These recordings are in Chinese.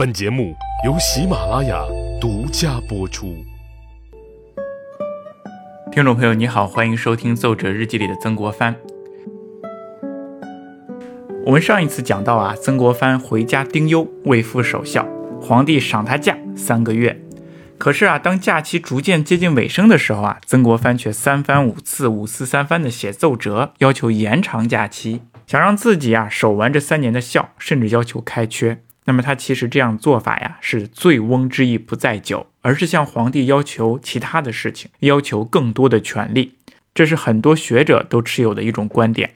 本节目由喜马拉雅独家播出。听众朋友，你好，欢迎收听《奏折日记》里的曾国藩。我们上一次讲到啊，曾国藩回家丁忧，为父守孝，皇帝赏他假三个月。可是啊，当假期逐渐接近尾声的时候啊，曾国藩却三番五次、五次三番的写奏折，要求延长假期，想让自己啊守完这三年的孝，甚至要求开缺。那么他其实这样做法呀，是醉翁之意不在酒，而是向皇帝要求其他的事情，要求更多的权利。这是很多学者都持有的一种观点。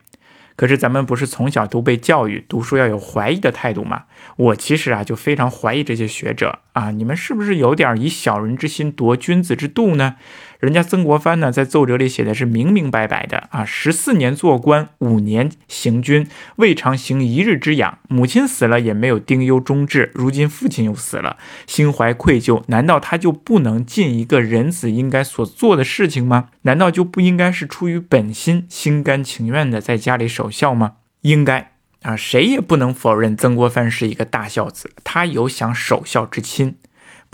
可是咱们不是从小都被教育读书要有怀疑的态度吗？我其实啊就非常怀疑这些学者啊，你们是不是有点以小人之心夺君子之度呢？人家曾国藩呢在奏折里写的是明明白白的啊，十四年做官，五年行军，未尝行一日之养。母亲死了也没有丁忧终志，如今父亲又死了，心怀愧疚，难道他就不能尽一个人子应该所做的事情吗？难道就不应该是出于本心，心甘情愿的在家里守孝吗？应该啊，谁也不能否认曾国藩是一个大孝子，他有想守孝之心。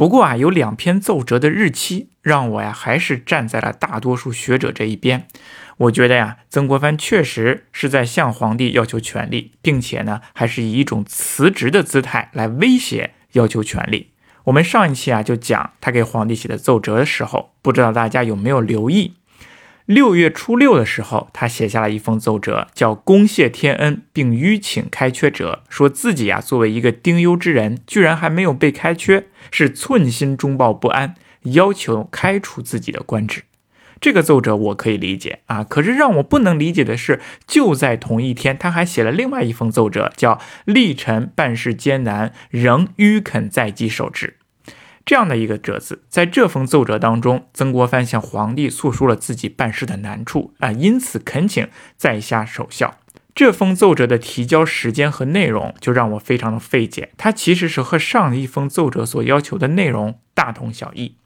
不过啊，有两篇奏折的日期让我呀，还是站在了大多数学者这一边。我觉得呀，曾国藩确实是在向皇帝要求权力，并且呢，还是以一种辞职的姿态来威胁要求权力。我们上一期啊，就讲他给皇帝写的奏折的时候，不知道大家有没有留意。六月初六的时候，他写下了一封奏折，叫“恭谢天恩，并吁请开缺者”，说自己呀作为一个丁忧之人，居然还没有被开缺，是寸心中抱不安，要求开除自己的官职。这个奏折我可以理解啊，可是让我不能理解的是，就在同一天，他还写了另外一封奏折，叫“历臣办事艰难，仍吁肯在即守职”。这样的一个折子，在这封奏折当中，曾国藩向皇帝诉说了自己办事的难处啊，因此恳请在下守孝。这封奏折的提交时间和内容就让我非常的费解，它其实是和上一封奏折所要求的内容大同小异。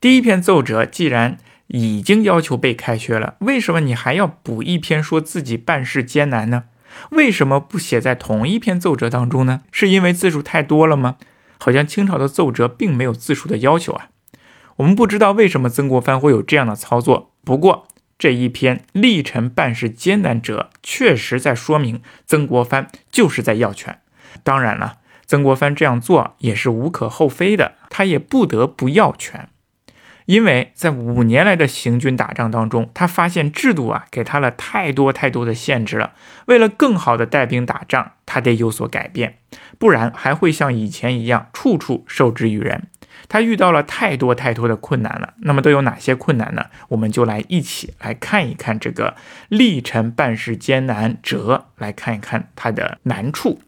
第一篇奏折既然已经要求被开缺了，为什么你还要补一篇说自己办事艰难呢？为什么不写在同一篇奏折当中呢？是因为字数太多了吗？好像清朝的奏折并没有字数的要求啊，我们不知道为什么曾国藩会有这样的操作。不过这一篇历臣办事艰难者，确实在说明曾国藩就是在要权。当然了，曾国藩这样做也是无可厚非的，他也不得不要权。因为在五年来的行军打仗当中，他发现制度啊给他了太多太多的限制了。为了更好的带兵打仗，他得有所改变，不然还会像以前一样处处受制于人。他遇到了太多太多的困难了。那么都有哪些困难呢？我们就来一起来看一看这个历程办事艰难者，来看一看他的难处。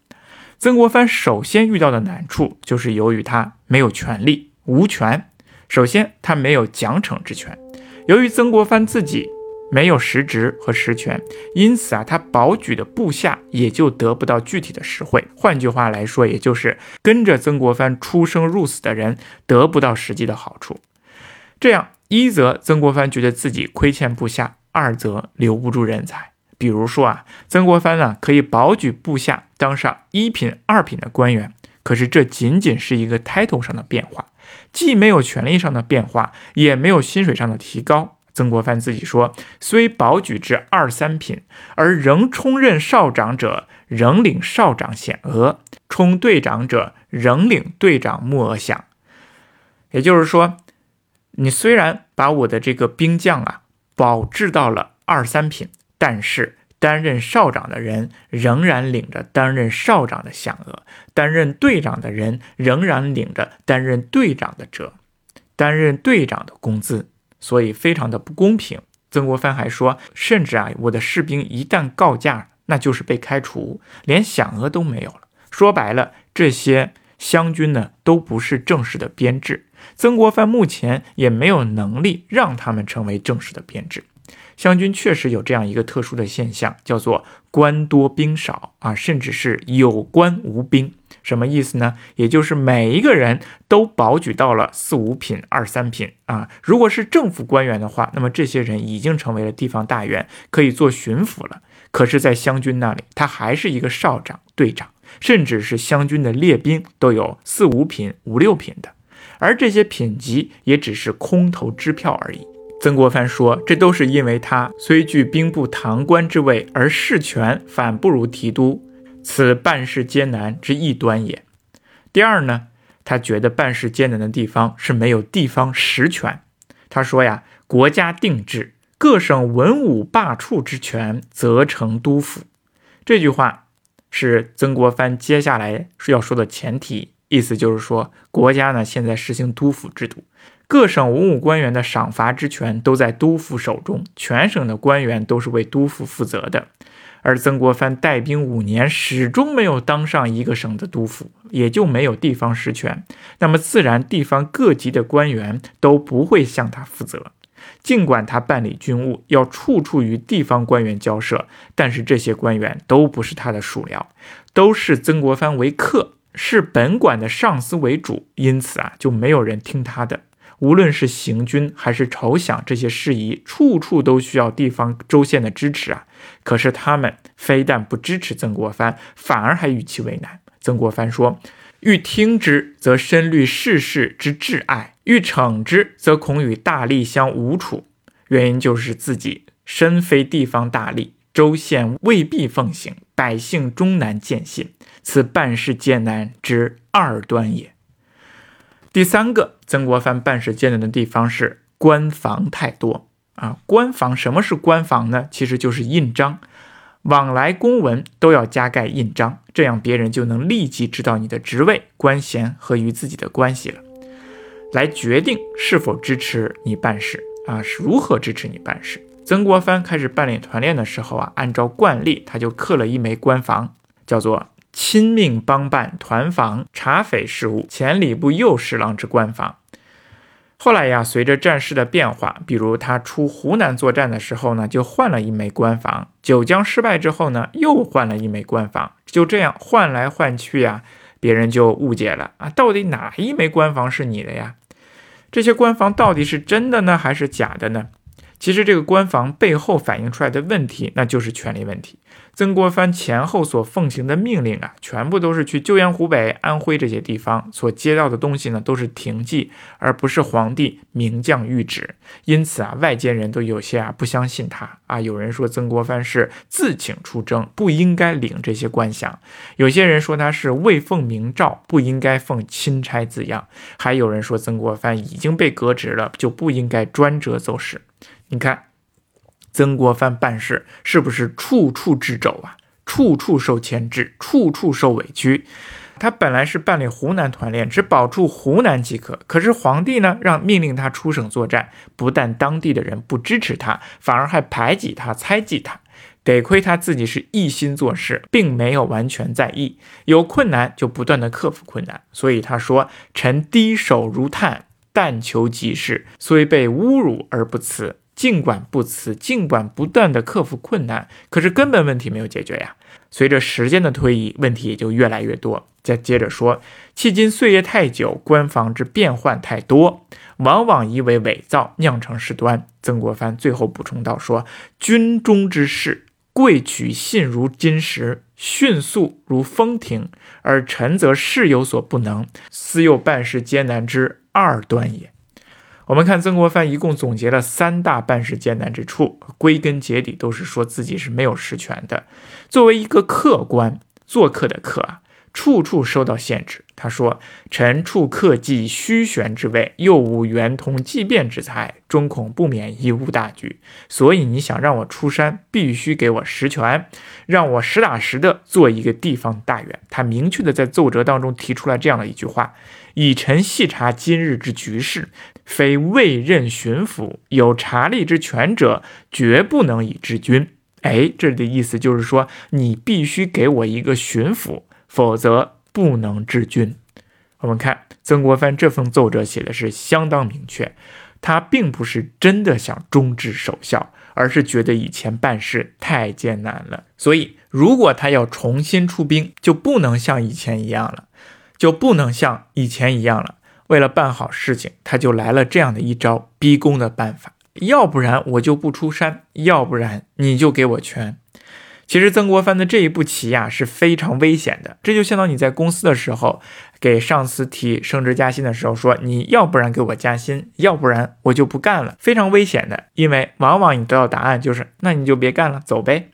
曾国藩首先遇到的难处就是由于他没有权力，无权。首先，他没有奖惩之权。由于曾国藩自己没有实职和实权，因此啊，他保举的部下也就得不到具体的实惠。换句话来说，也就是跟着曾国藩出生入死的人得不到实际的好处。这样，一则曾国藩觉得自己亏欠部下，二则留不住人才。比如说啊，曾国藩呢可以保举部下当上一品、二品的官员，可是这仅仅是一个 title 上的变化。既没有权力上的变化，也没有薪水上的提高。曾国藩自己说：“虽保举至二三品，而仍充任少长者，仍领少长衔额；充队长者，仍领队长木额饷。”也就是说，你虽然把我的这个兵将啊保至到了二三品，但是。担任少长的人仍然领着担任少长的饷额，担任队长的人仍然领着担任队长的折，担任队长的工资，所以非常的不公平。曾国藩还说，甚至啊，我的士兵一旦告假，那就是被开除，连饷额都没有了。说白了，这些湘军呢都不是正式的编制，曾国藩目前也没有能力让他们成为正式的编制。湘军确实有这样一个特殊的现象，叫做官多兵少啊，甚至是有官无兵。什么意思呢？也就是每一个人都保举到了四五品、二三品啊。如果是政府官员的话，那么这些人已经成为了地方大员，可以做巡抚了。可是，在湘军那里，他还是一个少长、队长，甚至是湘军的列兵都有四五品、五六品的，而这些品级也只是空头支票而已。曾国藩说：“这都是因为他虽具兵部堂官之位，而事权反不如提督，此办事艰难之一端也。”第二呢，他觉得办事艰难的地方是没有地方实权。他说呀：“国家定制，各省文武罢黜之权，则成督府。”这句话是曾国藩接下来要说的前提，意思就是说，国家呢现在实行督府制度。各省文武官员的赏罚之权都在督府手中，全省的官员都是为督府负责的。而曾国藩带兵五年，始终没有当上一个省的督府，也就没有地方实权。那么自然，地方各级的官员都不会向他负责。尽管他办理军务要处处与地方官员交涉，但是这些官员都不是他的属僚，都是曾国藩为客，是本管的上司为主，因此啊，就没有人听他的。无论是行军还是筹饷这些事宜，处处都需要地方州县的支持啊。可是他们非但不支持曾国藩，反而还与其为难。曾国藩说：“欲听之，则深虑世事之挚爱；欲惩之，则恐与大吏相无处。”原因就是自己身非地方大吏，州县未必奉行，百姓终难见信，此办事艰难之二端也。第三个，曾国藩办事艰难的地方是官房太多啊。官房什么是官房呢？其实就是印章，往来公文都要加盖印章，这样别人就能立即知道你的职位、官衔和与自己的关系了，来决定是否支持你办事啊，是如何支持你办事。曾国藩开始办理团练的时候啊，按照惯例，他就刻了一枚官房，叫做。亲命帮办团防查匪事务，前礼部右侍郎之官房。后来呀，随着战事的变化，比如他出湖南作战的时候呢，就换了一枚官房；九江失败之后呢，又换了一枚官房。就这样换来换去呀，别人就误解了啊，到底哪一枚官房是你的呀？这些官房到底是真的呢，还是假的呢？其实这个官房背后反映出来的问题，那就是权力问题。曾国藩前后所奉行的命令啊，全部都是去救援湖北、安徽这些地方所接到的东西呢，都是停记，而不是皇帝明降谕旨。因此啊，外间人都有些啊不相信他啊。有人说曾国藩是自请出征，不应该领这些官饷；有些人说他是未奉明诏，不应该奉钦差字样；还有人说曾国藩已经被革职了，就不应该专责奏事。你看。曾国藩办事是不是处处掣肘啊？处处受牵制，处处受委屈。他本来是办理湖南团练，只保住湖南即可。可是皇帝呢，让命令他出省作战，不但当地的人不支持他，反而还排挤他、猜忌他。得亏他自己是一心做事，并没有完全在意。有困难就不断的克服困难。所以他说：“臣低首如探，但求即事，虽被侮辱而不辞。”尽管不辞，尽管不断的克服困难，可是根本问题没有解决呀。随着时间的推移，问题也就越来越多。再接着说，迄今岁月太久，官方之变幻太多，往往疑为伪造，酿成事端。曾国藩最后补充道：“说军中之事，贵取信如金石，迅速如风停，而臣则事有所不能，私又办事艰难之二端也。”我们看曾国藩一共总结了三大办事艰难之处，归根结底都是说自己是没有实权的。作为一个客官，做客的客啊，处处受到限制。他说：“臣处客既虚悬之位，又无圆通计变之才，终恐不免贻误大局。所以你想让我出山，必须给我实权，让我实打实的做一个地方大员。”他明确的在奏折当中提出来这样的一句话。以臣细察今日之局势，非未任巡抚有察吏之权者，绝不能以治军。哎，这里的意思就是说，你必须给我一个巡抚，否则不能治军。我们看曾国藩这封奏折写的是相当明确，他并不是真的想终止守孝，而是觉得以前办事太艰难了，所以如果他要重新出兵，就不能像以前一样了。就不能像以前一样了。为了办好事情，他就来了这样的一招逼宫的办法。要不然我就不出山，要不然你就给我权。其实曾国藩的这一步棋呀是非常危险的，这就相当于你在公司的时候给上司提升职加薪的时候说，你要不然给我加薪，要不然我就不干了，非常危险的，因为往往你得到答案就是那你就别干了，走呗，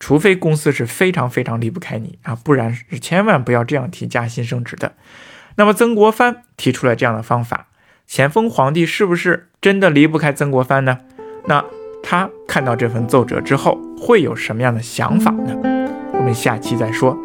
除非公司是非常非常离不开你啊，不然是千万不要这样提加薪升职的。那么曾国藩提出了这样的方法，咸丰皇帝是不是真的离不开曾国藩呢？那？他看到这份奏折之后会有什么样的想法呢？我们下期再说。